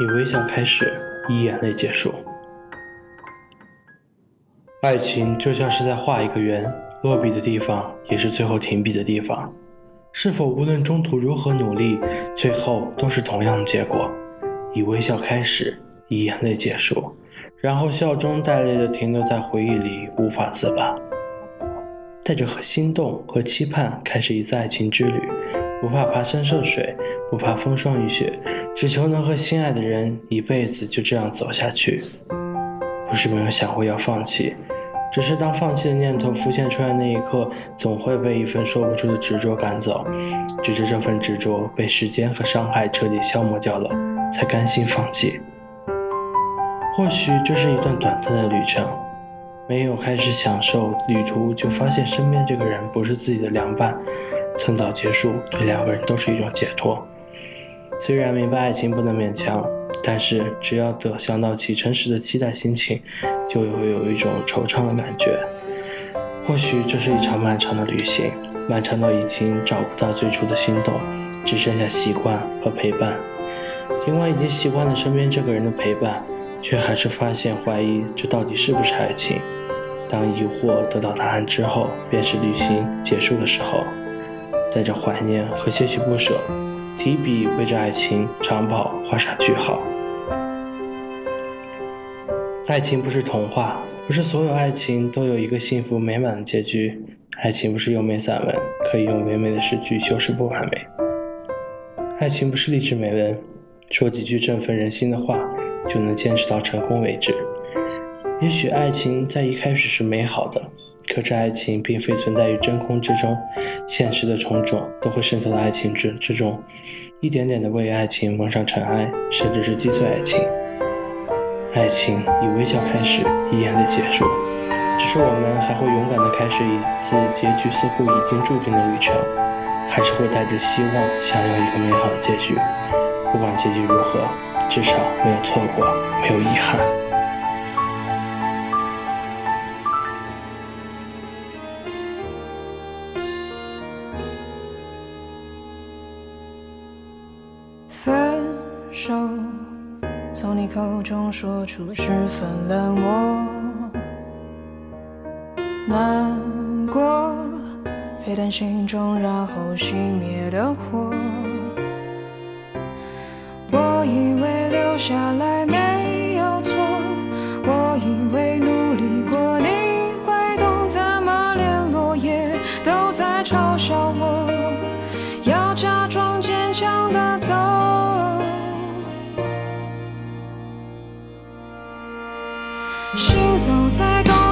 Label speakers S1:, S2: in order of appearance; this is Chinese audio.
S1: 以微笑开始，以眼泪结束。爱情就像是在画一个圆，落笔的地方也是最后停笔的地方。是否无论中途如何努力，最后都是同样的结果？以微笑开始，以眼泪结束，然后笑中带泪的停留在回忆里，无法自拔。带着和心动和期盼开始一次爱情之旅，不怕跋山涉水，不怕风霜雨雪，只求能和心爱的人一辈子就这样走下去。不是没有想过要放弃，只是当放弃的念头浮现出来那一刻，总会被一份说不出的执着赶走。直至这份执着被时间和伤害彻底消磨掉了，才甘心放弃。或许这是一段短暂的旅程。没有开始享受旅途，就发现身边这个人不是自己的良伴，趁早结束，对两个人都是一种解脱。虽然明白爱情不能勉强，但是只要得想到启程时的期待心情，就会有一种惆怅的感觉。或许这是一场漫长的旅行，漫长到已经找不到最初的心动，只剩下习惯和陪伴。尽管已经习惯了身边这个人的陪伴。却还是发现怀疑，这到底是不是爱情？当疑惑得到答案之后，便是旅行结束的时候。带着怀念和些许不舍，提笔为这爱情长跑画上句号。爱情不是童话，不是所有爱情都有一个幸福美满的结局。爱情不是优美散文，可以用唯美的诗句修饰不完美。爱情不是励志美文，说几句振奋人心的话。就能坚持到成功为止。也许爱情在一开始是美好的，可这爱情并非存在于真空之中，现实的种种都会渗透到爱情之之中，一点点的为爱情蒙上尘埃，甚至是击碎爱情。爱情以微笑开始，以眼泪结束，只是我们还会勇敢地开始一次结局似乎已经注定的旅程，还是会带着希望，想要一个美好的结局。不管结局如何。至少没有错过，没有遗憾。
S2: 分手，从你口中说出十分冷漠，难过，沸腾心中然后熄灭的火。下来没有错，我以为努力过你会懂，怎么连落叶都在嘲笑我？要假装坚强的走，行走在。